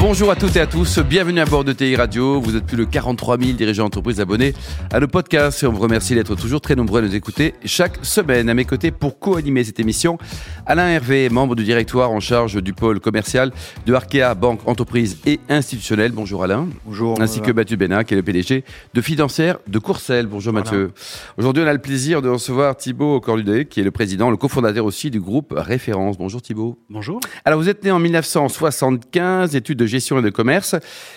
Bonjour à toutes et à tous, bienvenue à bord de TI Radio. Vous êtes plus de 43 000 dirigeants d'entreprise abonnés à nos podcasts et on vous remercie d'être toujours très nombreux à nous écouter chaque semaine. À mes côtés pour co-animer cette émission, Alain Hervé, membre du directoire en charge du pôle commercial de Arkea Banque Entreprise et Institutionnelle. Bonjour Alain. Bonjour. Ainsi que Mathieu Bénin, qui est le PDG de Financière de Courcelles. Bonjour Mathieu. Aujourd'hui, on a le plaisir de recevoir Thibaut Corludet, qui est le président, le cofondateur aussi du groupe Référence. Bonjour Thibaut. Bonjour. Alors, vous êtes né en 1975, études de gestion et de commerce,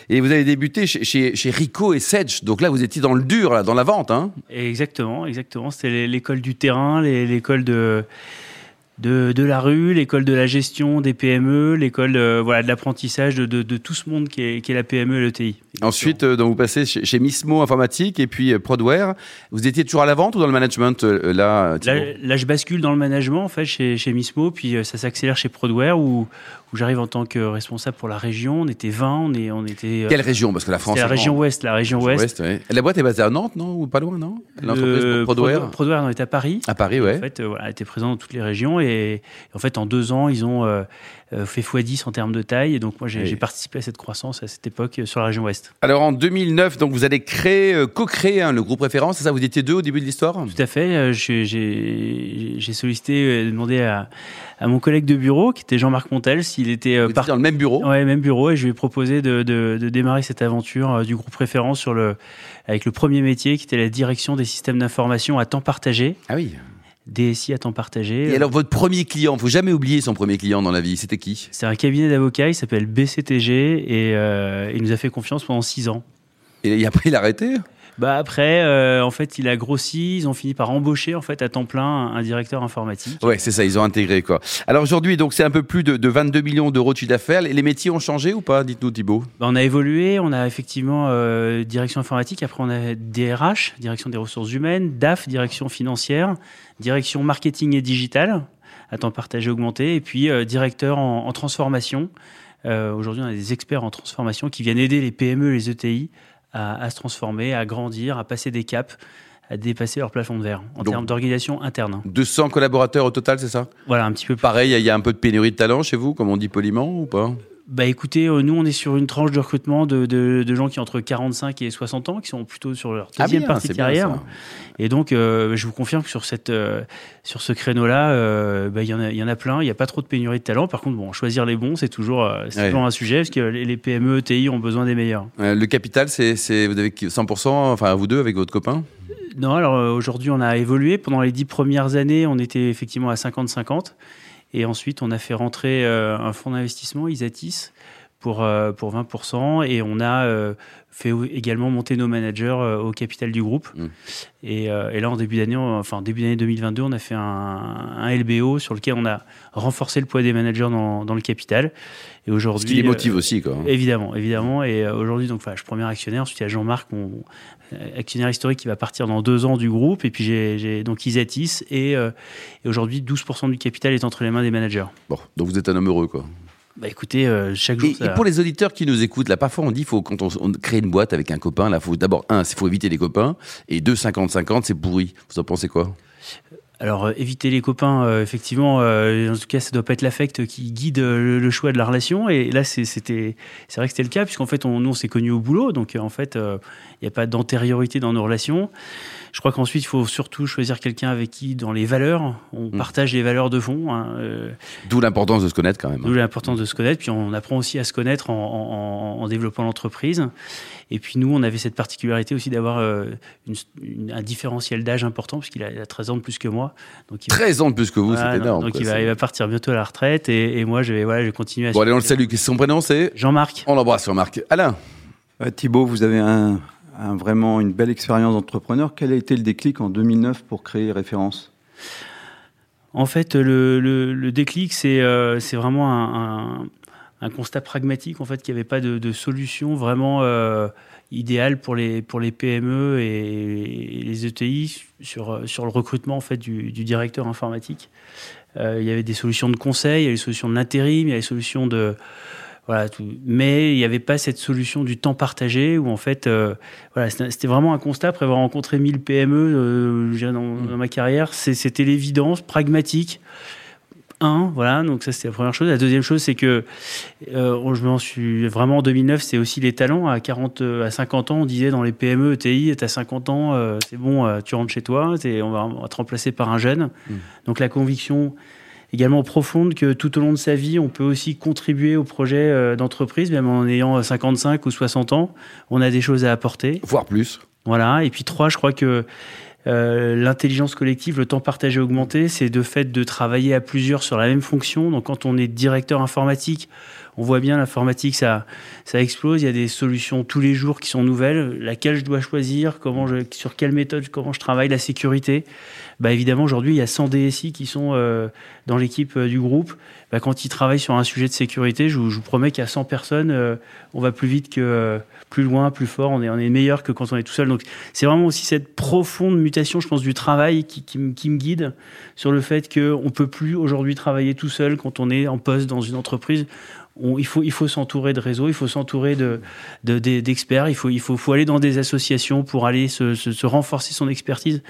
et vous avez débuté chez, chez, chez Rico et Sedge. Donc là, vous étiez dans le dur, là, dans la vente. Hein Exactement, exactement. C'était l'école du terrain, l'école de, de, de, la rue, l'école de la gestion des PME, l'école euh, voilà, de l'apprentissage de, de, de, tout ce monde qui est, qui est la PME et l'ETI. Ensuite, euh, donc vous passez chez, chez Mismo Informatique et puis euh, Prodware. Vous étiez toujours à la vente ou dans le management euh, là, là, là, je bascule dans le management en fait chez, chez Mismo, puis ça s'accélère chez Prodware où, où j'arrive en tant que responsable pour la région. On était 20, on, est, on était. Quelle région? Parce que la France. la région ouest, la région ouest. ouest ouais. La boîte est basée à Nantes, non? Ou pas loin, non? L'entreprise Prodware. Prodware, on est à Paris. À Paris, ouais. En fait, euh, voilà, elle était présente dans toutes les régions et, en fait, en deux ans, ils ont euh, fait x10 en termes de taille. Et donc, moi, j'ai oui. participé à cette croissance à cette époque sur la région ouest. Alors, en 2009, donc, vous allez créer, euh, co-créer hein, le groupe référence. C'est ça Vous étiez deux au début de l'histoire? Tout à fait. Euh, j'ai sollicité, demandé à, à, mon collègue de bureau, qui était Jean-Marc Montel, s'il était euh, par... dans le même bureau? Ouais, même bureau. Et je lui ai proposé de, de, de démarrer cette aventure euh, du groupe référence sur le, avec le premier métier, qui était la direction des systèmes d'information à temps partagé. Ah oui. DSI à temps partagé. Et alors votre premier client, faut jamais oublier son premier client dans la vie, c'était qui? C'est un cabinet d'avocats, il s'appelle BCTG et euh, il nous a fait confiance pendant six ans. Et après il a arrêté bah après, euh, en fait, il a grossi. Ils ont fini par embaucher en fait à temps plein un directeur informatique. Ouais, c'est ça. Ils ont intégré quoi. Alors aujourd'hui, donc c'est un peu plus de, de 22 millions d'euros de chiffre d'affaires. Les métiers ont changé ou pas Dites-nous, Thibault? Bah, on a évolué. On a effectivement euh, direction informatique. Après, on a DRH, direction des ressources humaines, DAF, direction financière, direction marketing et digital à temps partagé augmenté, et puis euh, directeur en, en transformation. Euh, aujourd'hui, on a des experts en transformation qui viennent aider les PME, les ETI à, à, se transformer, à grandir, à passer des caps, à dépasser leur plafond de verre en termes d'organisation interne. 200 collaborateurs au total, c'est ça? Voilà, un petit peu plus. Pareil, il y a un peu de pénurie de talent chez vous, comme on dit poliment, ou pas? Bah écoutez, euh, nous on est sur une tranche de recrutement de, de, de, gens qui ont entre 45 et 60 ans, qui sont plutôt sur leur deuxième ah bien, partie de carrière. Et donc, euh, je vous confirme que sur, cette, euh, sur ce créneau-là, bah, il y, en a, y en a plein. Il n'y a pas trop de pénurie de talent. Par contre, bon, choisir les bons, c'est toujours, ouais. toujours un sujet, parce que les PME, TI ont besoin des meilleurs. le capital, c'est vous avez 100%, enfin vous deux avec votre copain? Non, alors aujourd'hui, on a évolué. Pendant les dix premières années, on était effectivement à 50-50. Et ensuite, on a fait rentrer euh, un fonds d'investissement, Isatis, pour, euh, pour 20%. Et on a euh, fait également monter nos managers euh, au capital du groupe. Mmh. Et, et, là, en début d'année, enfin début d'année 2022, on a fait un, un, LBO sur lequel on a renforcé le poids des managers dans, dans le capital. Et aujourd'hui, ce qui les motive aussi, quoi. Évidemment, évidemment. Et aujourd'hui, donc, enfin, je suis premier actionnaire. Ensuite, il y a Jean-Marc, mon actionnaire historique, qui va partir dans deux ans du groupe. Et puis j'ai donc Isatis. Et, et aujourd'hui, 12% du capital est entre les mains des managers. Bon, donc vous êtes un homme heureux, quoi. Bah écoutez, euh, chaque jour. Et, ça... et, pour les auditeurs qui nous écoutent, là, parfois on dit, faut quand on, on crée une boîte avec un copain, là, faut d'abord un, il faut éviter les copains, et deux, 50-50, c'est pourri. Vous en pensez quoi? Alors, euh, éviter les copains, euh, effectivement, euh, en tout cas, ça doit pas être l'affect qui guide le, le, choix de la relation. Et là, c'était, c'est vrai que c'était le cas, puisqu'en fait, on, nous, on s'est connus au boulot. Donc, en fait, il n'y a pas d'antériorité dans nos relations. Je crois qu'ensuite, il faut surtout choisir quelqu'un avec qui, dans les valeurs, on mmh. partage les valeurs de fond. Hein, euh, D'où l'importance de se connaître quand même. D'où l'importance de se connaître. Puis on apprend aussi à se connaître en, en, en développant l'entreprise. Et puis nous, on avait cette particularité aussi d'avoir euh, un différentiel d'âge important, puisqu'il a, a, 13 ans de plus que moi. Donc, il 13 va... ans de plus que vous, voilà, c'est énorme. Donc il va, il va, partir bientôt à la retraite. Et, et moi, je vais, voilà, je vais continuer à... Bon, allez, on le salue. Son prénom, c'est? Jean-Marc. On l'embrasse, Jean-Marc. Alain euh, Thibault, vous avez un, un, vraiment une belle expérience d'entrepreneur. Quel a été le déclic en 2009 pour créer Référence? En fait, le, le, le déclic, c'est euh, vraiment un, un, un, constat pragmatique, en fait, qu'il n'y avait pas de, de, solution vraiment euh, idéale pour les, pour les PME et, et les ETI sur, sur le recrutement en fait, du, du directeur informatique. Euh, il y avait des solutions de conseil, il y avait des solutions de l'intérim, il y avait des solutions de voilà, tout. Mais il n'y avait pas cette solution du temps partagé où en fait, euh, voilà, c'était vraiment un constat après avoir rencontré 1000 PME dans, mmh. dans, ma carrière. C'était l'évidence pragmatique voilà, donc ça c'était la première chose. La deuxième chose, c'est que euh, je m'en suis vraiment en 2009, c'est aussi les talents. À 40, à 50 ans, on disait dans les PME, ETI, à 50 ans, euh, c'est bon, euh, tu rentres chez toi, on va, on va, te remplacer par un jeune. Mm. Donc la conviction également profonde que tout au long de sa vie, on peut aussi contribuer au projet d'entreprise, même en ayant 55 ou 60 ans, on a des choses à apporter. Voire plus. Voilà. Et puis trois, je crois que euh, l'intelligence collective, le temps partagé augmenté, c'est de fait de travailler à plusieurs sur la même fonction. Donc quand on est directeur informatique, on voit bien l'informatique, ça, explose. Il y a des solutions tous les jours qui sont nouvelles. Laquelle je dois choisir, sur quelle méthode, comment je travaille, la sécurité? Bah évidemment, aujourd'hui, il y a 100 DSI qui sont euh, dans l'équipe euh, du groupe. Bah, quand ils travaillent sur un sujet de sécurité, je vous, promets qu'à 100 personnes, euh, on va plus vite que plus loin, plus fort. On est, meilleur que quand on est tout seul. Donc, c'est vraiment aussi cette profonde mutation, je pense, du travail qui, me guide sur le fait qu'on ne peut plus aujourd'hui travailler tout seul quand on est en poste dans une entreprise il faut, s'entourer de réseaux, il faut s'entourer de, d'experts, il, faut, aller dans des associations pour aller se, renforcer son expertise.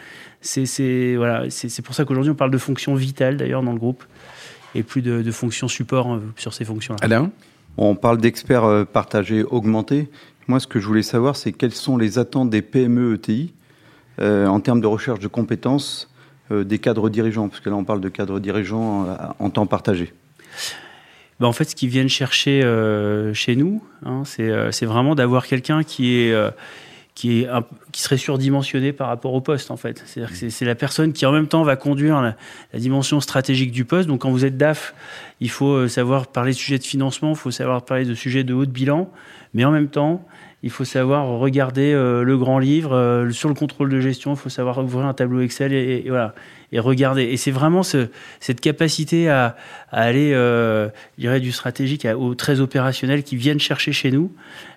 C'est, voilà, c'est, pour ça qu'aujourd'hui on parle de fonctions vitales d'ailleurs dans le groupe et plus de, de fonctions support hein, sur ces fonctions-là. Alain? On parle d'experts euh, partagés augmentés. Moi, ce que je voulais savoir, c'est quelles sont les attentes des PME ETI euh, en termes de recherche de compétences euh, des cadres dirigeants, parce que là on parle de cadres dirigeants en temps partagé. Bah, en fait, ce qu'ils viennent chercher euh, chez nous, hein, euh, c'est vraiment d'avoir quelqu'un qui est euh, qui, est qui serait surdimensionné par rapport au poste en fait. C'est-à-dire que c'est la personne qui en même temps va conduire la, dimension stratégique du poste. Donc quand vous êtes DAF, il faut savoir parler de sujets de financement, il faut savoir parler de sujets de haut de bilan, mais en même temps, il faut savoir regarder le grand livre sur le contrôle de gestion, il faut savoir ouvrir un tableau Excel et voilà et regarder. Et c'est vraiment ce, cette capacité à, aller, euh, je du stratégique au très opérationnel qui viennent chercher chez nous.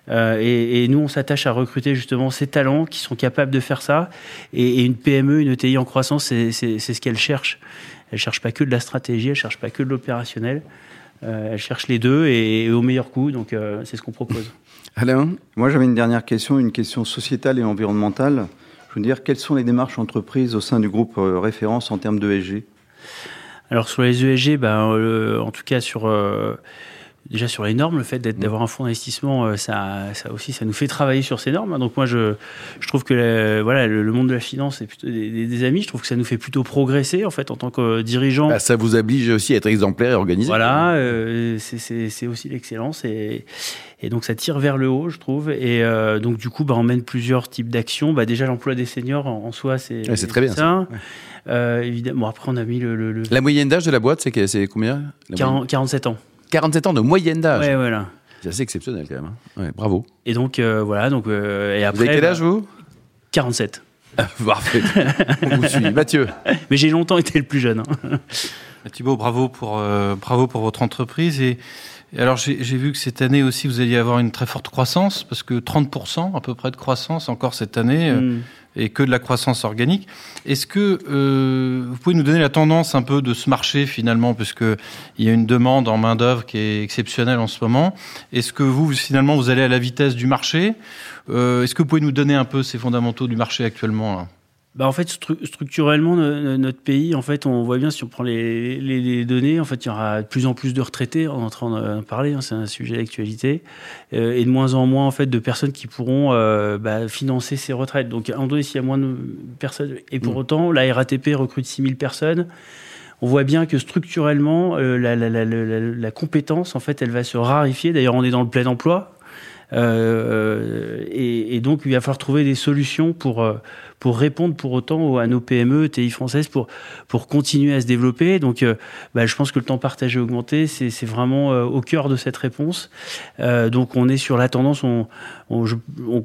Euh, et, nous, on s'attache à recruter justement ces talents qui sont capables de faire ça. Et, une PME, une ETI en croissance, c'est ce qu'elle cherche. Elle cherche pas que de la stratégie, elle cherche pas que de l'opérationnel. Euh, elle cherche les deux et, au meilleur coût. Donc, c'est ce qu'on propose. Alain, moi j'avais une dernière question, une question sociétale et environnementale dire, quelles sont les démarches entreprises au sein du groupe euh, référence en termes d'ESG Alors sur les ESG, ben, euh, en tout cas sur euh, déjà sur les normes, le fait mmh. d'avoir un fonds d'investissement, ça, ça aussi, ça nous fait travailler sur ces normes. Donc moi, je, je trouve que voilà, le, monde de la finance est plutôt des, amis. Je trouve que ça nous fait plutôt progresser en fait en tant que dirigeant. Bah, ça vous oblige aussi à être exemplaire et organisé. Voilà, c'est aussi l'excellence et, et donc ça tire vers le haut, je trouve. Et euh, donc du coup, bah, on mène plusieurs types d'actions. Bah, déjà l'emploi des seniors en, soi, c'est très bien. Ça. Euh, évidemment, après on a mis le. La moyenne d'âge de la boîte, c'est combien? 47 ans. 47 ans de moyenne d'âge. Ouais, voilà. C'est assez exceptionnel quand même. Hein. Ouais, bravo. Et donc euh, voilà, donc et après. Vous avez quel âge vous? 47. Parfait. on vous suit. Mathieu. Mais j'ai longtemps été le plus jeune. Hein. Thibault, bravo pour bravo pour votre entreprise et alors j'ai vu que cette année aussi, vous alliez avoir une très forte croissance, parce que 30% à peu près de croissance encore cette année, euh, mm. Et que de la croissance organique. Est-ce que euh, vous pouvez nous donner la tendance un peu de ce marché finalement, puisque il y a une demande en main d'œuvre qui est exceptionnelle en ce moment. Est-ce que vous finalement vous allez à la vitesse du marché? Euh, Est-ce que vous pouvez nous donner un peu ces fondamentaux du marché actuellement bah en fait, structurellement, notre pays, en fait, on voit bien si on prend les, les, données, en fait, il y aura de plus en plus de retraités. On est en train d'en parler, hein, c'est un sujet d'actualité, euh, et de moins en moins en fait de personnes qui pourront euh, bah, financer ces retraites. Donc, en donné, s'il y a moins de personnes, et pour mmh. autant, la RATP recrute 6000 personnes. On voit bien que structurellement, euh, la, la, la, la, compétence, en fait, elle va se rarifier. D'ailleurs, on est dans le plein emploi. Euh, et, donc, il va falloir trouver des solutions pour, euh, pour répondre pour autant à nos PME, TI françaises, pour, pour continuer à se développer. Donc, euh, bah, je pense que le temps partagé augmenté, c'est vraiment au cœur de cette réponse. Donc, on est sur la tendance, on,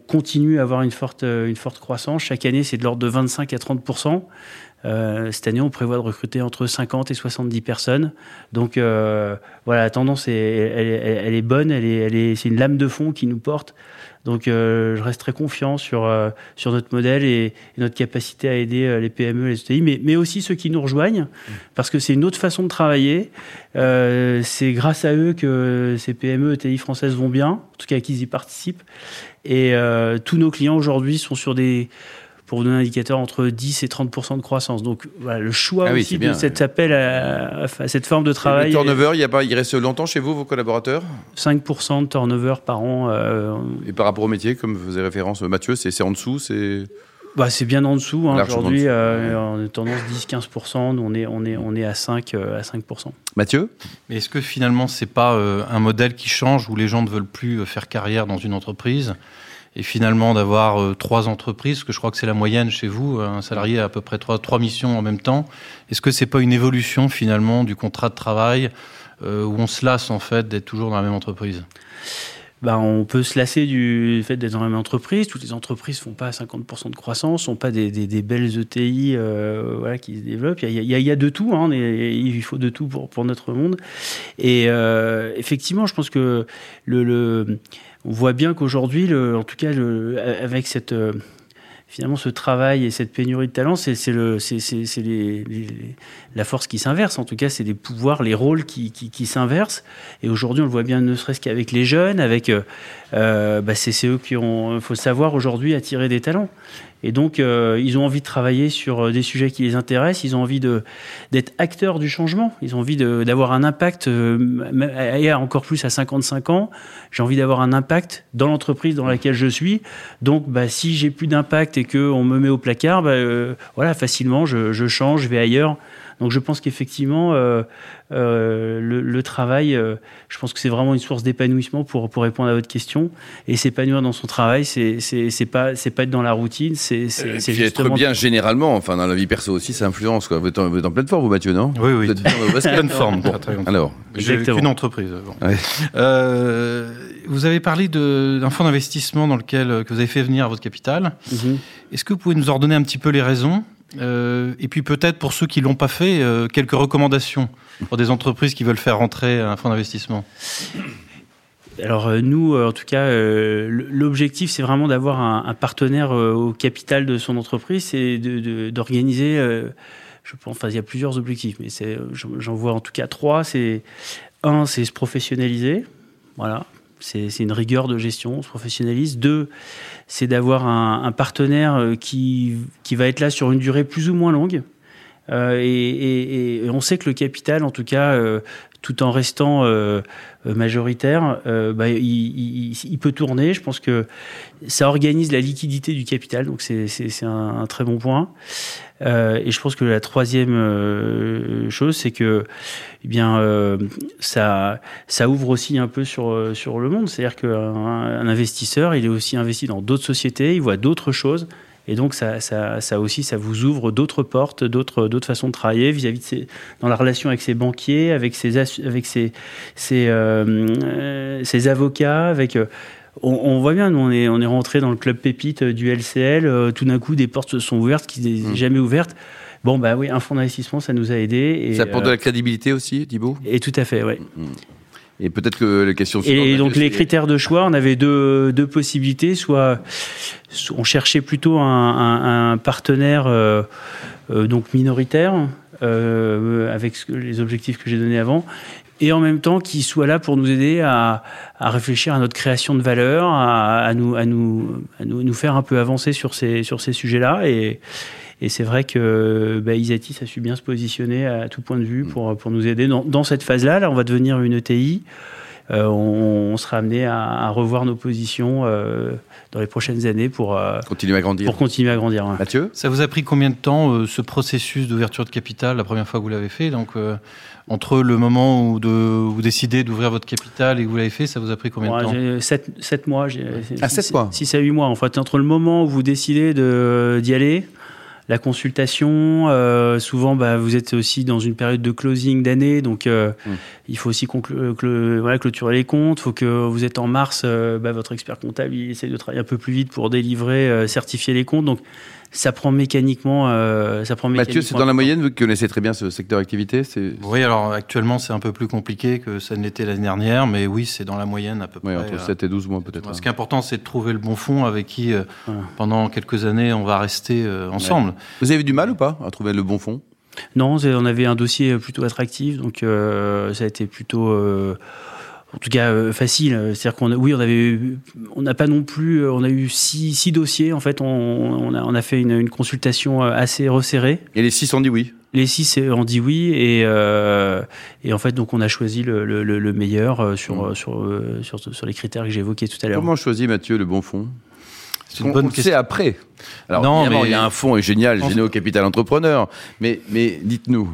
continue à avoir une forte, une forte croissance. Chaque année, c'est de l'ordre de 25 à 30 cette année, on prévoit de recruter entre 50 et 70 personnes. Donc voilà, la tendance est, elle, est bonne, elle est, elle est, c'est une lame de fond qui nous porte. Donc je reste très confiant sur, sur notre modèle et, notre capacité à aider les PME, les ETI, mais, mais aussi ceux qui nous rejoignent, parce que c'est une autre façon de travailler. c'est grâce à eux que ces PME, ETI françaises vont bien, en tout cas qu'ils y participent. Et euh, tous nos clients aujourd'hui sont sur des, pour vous donner un indicateur, entre 10 et 30 de croissance. Donc voilà, le choix ah aussi de cet appel à, cette forme de travail. le turnover, il, y a pas, il reste longtemps chez vous, vos collaborateurs? 5% de turnover par an. Euh, et par rapport au métier, comme vous faisait référence Mathieu, c'est en dessous c'est... Bah, c'est bien en dessous. Hein, Aujourd'hui, euh, on est tendance 10-15%. Nous, on est, on, est, on est à 5%. à 5%. Mathieu? Mais est-ce que finalement, c'est pas un modèle qui change où les gens ne veulent plus faire carrière dans une entreprise? Et finalement d'avoir euh, trois entreprises, que je crois que c'est la moyenne chez vous, un salarié a à peu près trois, missions en même temps. Est-ce que c'est pas une évolution finalement du contrat de travail euh, où on se lasse en fait d'être toujours dans la même entreprise? Ben, on peut se lasser du fait d'être dans la même entreprise. Toutes les entreprises font pas 50% de croissance, sont pas des, belles ETI euh, qui se développent. Il y a, de tout, hein, il faut de tout pour, notre monde. Et euh, effectivement, je pense que le on voit bien qu'aujourd'hui, en tout cas, avec cette euh, finalement ce travail et cette pénurie de talent, c'est la force qui s'inverse. En tout cas, c'est les pouvoirs, les rôles qui, qui, qui s'inversent. Et aujourd'hui, on le voit bien, ne serait-ce qu'avec les jeunes, avec, euh bah, c'est eux qui ont, faut savoir aujourd'hui attirer des talents. Et donc, euh, ils ont envie de travailler sur euh, des sujets qui les intéressent. Ils ont envie d'être acteurs du changement. Ils ont envie d'avoir un impact. Euh, et encore plus à 55 ans, j'ai envie d'avoir un impact dans l'entreprise dans laquelle je suis. Donc, bah, si j'ai plus d'impact et que on me met au placard, bah, euh, voilà, facilement, je, je change, je vais ailleurs. Donc je pense qu'effectivement, euh, euh, le, travail, euh, je pense que c'est vraiment une source d'épanouissement pour, pour répondre à votre question. Et s'épanouir dans son travail, c'est c'est pas c'est pas être dans la routine, c'est justement être bien généralement. Enfin, dans la vie perso aussi, ça influence. Quoi. Vous, êtes en, vous êtes en pleine forme, vous, Mathieu, non? Oui, oui. Vous êtes en pleine forme. Bon. Alors, j'ai une entreprise. Bon. vous avez parlé d'un fonds d'investissement dans lequel que vous avez fait venir votre capital. Mhm. Est-ce que vous pouvez nous ordonner un petit peu les raisons? Euh, et puis peut-être pour ceux qui l'ont pas fait, euh, quelques recommandations pour des entreprises qui veulent faire rentrer un fonds d'investissement. Alors euh, nous, en tout cas, l'objectif, c'est vraiment d'avoir un, partenaire au capital de son entreprise, c'est d'organiser. enfin, il y a plusieurs objectifs, mais j'en vois en tout cas trois. C'est un, c'est se professionnaliser. Voilà, c'est une rigueur de gestion, on se professionnalise. Deux, c'est d'avoir un, partenaire euh, qui, qui va être là sur une durée plus ou moins longue. Euh, et, on sait que le capital, en tout cas, euh, tout en restant majoritaire, bah, il, peut tourner. Je pense que ça organise la liquidité du capital, donc c'est un, très bon point. et je pense que la troisième chose, c'est que eh bien, euh, ça, ouvre aussi un peu sur, euh, le monde. C'est-à-dire qu'un un investisseur, il est aussi investi dans d'autres sociétés, il voit d'autres choses. Et donc, ça, ça, ça aussi, ça vous ouvre d'autres portes, d'autres, d'autres façons de travailler vis-à-vis de ses, dans la relation avec ses banquiers, avec ses, avec ses, ses, euh, ses avocats, avec. On, voit bien, nous, on est, on est rentré dans le club pépite du LCL. tout d'un coup, des portes se sont ouvertes qui n'étaient mmh. jamais ouvertes. Bon, bah oui, un fonds d'investissement, ça nous a aidés. Et, ça apporte de la euh, crédibilité aussi, Thibault? Et tout à fait, oui. Mm. Et peut-être que les questions. Et donc les critères de choix, on avait deux, deux possibilités. Soit on cherchait plutôt un, un, partenaire euh, euh, donc minoritaire euh, avec les objectifs que j'ai donnés avant, et en même temps qui soit là pour nous aider à, à réfléchir à notre création de valeur, à, à, nous, à, nous, à nous, nous faire un peu avancer sur ces, sur ces sujets-là. Et, et c'est vrai que bah, Isatis a su bien se positionner à tout point de vue pour, pour nous aider. Dans, dans cette phase-là, là, on va devenir une ETI. Euh, on, sera amené à, revoir nos positions euh, dans les prochaines années pour euh, continuer à grandir. Pour continuer à grandir. Mathieu, ça vous a pris combien de temps ce processus d'ouverture de capital la première fois que vous l'avez fait? Donc entre le moment où de, vous décidez d'ouvrir votre capital et que vous l'avez fait, ça vous a pris combien de temps? 7, mois. Ah, 7 mois 6 à 8 mois. En fait, entre le moment où vous décidez d'y aller, la consultation. Euh, souvent, bah, vous êtes aussi dans une période de closing d'année, donc euh, mm. il faut aussi euh, voilà, clôturer les comptes. Il faut que vous êtes en mars, bah, votre expert comptable il essaie de travailler un peu plus vite pour délivrer, certifier les comptes. Donc ça prend mécaniquement. Euh, ça prend Mathieu, c'est dans la moyenne, vous connaissez très bien ce secteur d'activité Oui, alors actuellement, c'est un peu plus compliqué que ça ne l'était l'année dernière, mais oui, c'est dans la moyenne à peu oui, près. entre 7 et 12 mois peut-être. Ce qui est important, c'est de trouver le bon fond avec qui, pendant quelques années, on va rester ensemble. Vous avez du mal ou pas à trouver le bon fond? Non, on avait un dossier plutôt attractif, donc euh, ça a été plutôt, euh, en tout cas, euh, facile. C'est-à-dire qu'on, oui, on avait, on n'a pas non plus, on a eu six, six dossiers. En fait, on, on, a, on a, fait une, une, consultation assez resserrée. Et les six ont dit oui. Les six ont dit oui, et, et en fait, donc, on a choisi le, le, le meilleur sur, mmh. sur, sur, sur, les critères que j'ai évoqués tout à l'heure. Comment choisit Mathieu le bon fond? C'est une bonne question. après. Alors, non, mais... il y a un fonds génial, Généo Capital Entrepreneur, mais, mais dites-nous.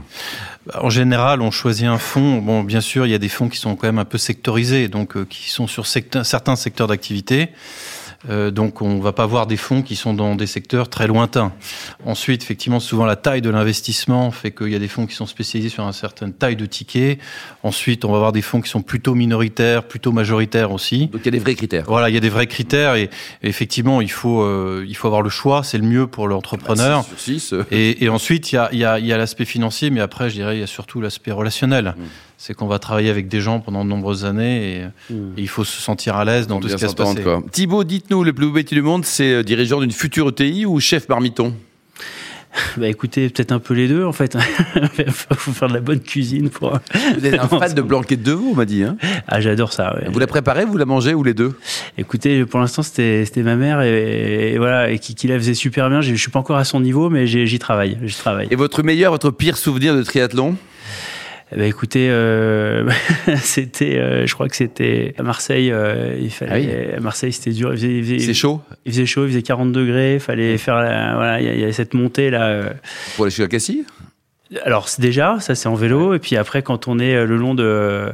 En général, on choisit un fonds. Bon, bien sûr, il y a des fonds qui sont quand même un peu sectorisés, donc euh, qui sont sur certains secteurs d'activité. Euh, donc on va pas voir des fonds qui sont dans des secteurs très lointains. Ensuite, effectivement, souvent la taille de l'investissement fait qu'il y a des fonds qui sont spécialisés sur une certaine taille de ticket. Ensuite, on va avoir des fonds qui sont plutôt minoritaires, plutôt majoritaires aussi. Donc il y a des vrais critères. Voilà, il y a des vrais critères et, effectivement, il faut euh, il faut avoir le choix. C'est le mieux pour l'entrepreneur. Bah, et, et, ensuite, il y a il y a, y a l'aspect financier, mais après, je dirais, il y a surtout l'aspect relationnel. Mmh c'est qu'on va travailler avec des gens pendant de nombreuses années et, hmm. il faut se sentir à l'aise dans tout ce qui va se passer. Thibaut, dites-nous, le plus beau métier du monde, c'est euh, dirigeant d'une future ETI ou chef marmiton bah écoutez, peut-être un peu les deux en fait. Il faut faire de la bonne cuisine pour. Vous êtes un fan de blanquette de veau, on m'a dit. Hein ah, j'adore ça. Ouais. Vous la préparez, vous la mangez ou les deux? Écoutez, pour l'instant, c'était ma mère et, voilà et qui, qui, la faisait super bien. Je suis pas encore à son niveau, mais j'y travaille. travaille. Et votre meilleur, votre pire souvenir de triathlon? Ben, écoutez, euh, c'était, euh, je crois que c'était à Marseille. Euh, il fallait, ah à Marseille, c'était dur. C'est chaud. Il faisait chaud, il faisait 40 degrés. Il fallait faire, voilà, il y, a cette montée là. Pour aller chez la Cassie Alors déjà, ça c'est en vélo, et puis après quand on est le long de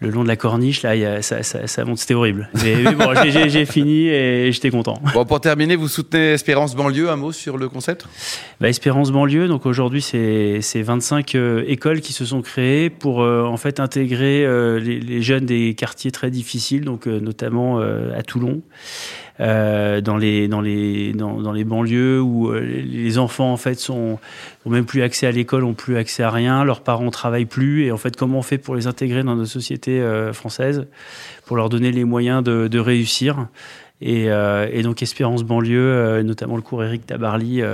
le long de la corniche, là, y a, ça, ça, ça, monte, c'était horrible. Mais, bon, j'ai fini et j'étais content. Bon, pour terminer, vous soutenez Espérance Banlieue, un mot sur le concept? Bah, Espérance Banlieue, donc aujourd'hui, c'est 25 euh, écoles qui se sont créées pour euh, en fait intégrer euh, les, les, jeunes des quartiers très difficiles, donc notamment à Toulon. Euh, dans les dans les dans, dans, les banlieues où euh, les enfants en fait sont ont même plus accès à l'école, ont plus accès à rien, leurs parents travaillent plus. Et en fait comment on fait pour les intégrer dans nos sociétés euh, françaises, pour leur donner les moyens de, de réussir? Et, et, donc Espérance banlieue, notamment le cours Eric Tabarly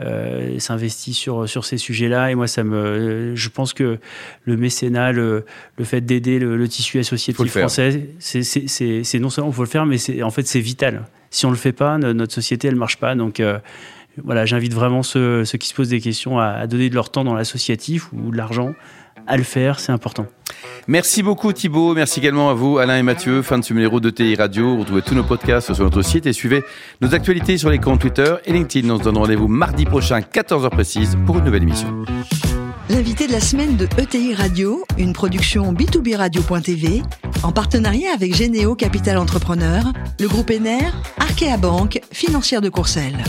euh, s'investit sur sur ces sujets-là. Et moi, ça me, je pense que le mécénat, le, le fait d'aider le, tissu associatif français, c'est non seulement faut le faire, mais c'est en fait c'est vital. Si on le fait pas, notre société elle marche pas. Donc euh, voilà, j'invite vraiment ceux, ceux, qui se posent des questions à, à donner de leur temps dans l'associatif ou de l'argent à le faire, c'est important. Merci beaucoup Thibaut, merci également à vous Alain et Mathieu, fin de ce numéro de TI Radio. Retrouvez tous nos podcasts sur notre site et suivez nos actualités sur les comptes Twitter et LinkedIn. On se donne rendez-vous mardi prochain, 14h précise, pour une nouvelle émission. L'invité de la semaine de ETI Radio, une production B2B Radio.tv, en partenariat avec Généo Capital Entrepreneur, le groupe ENER, Arkea Banque, financière de Courcelles.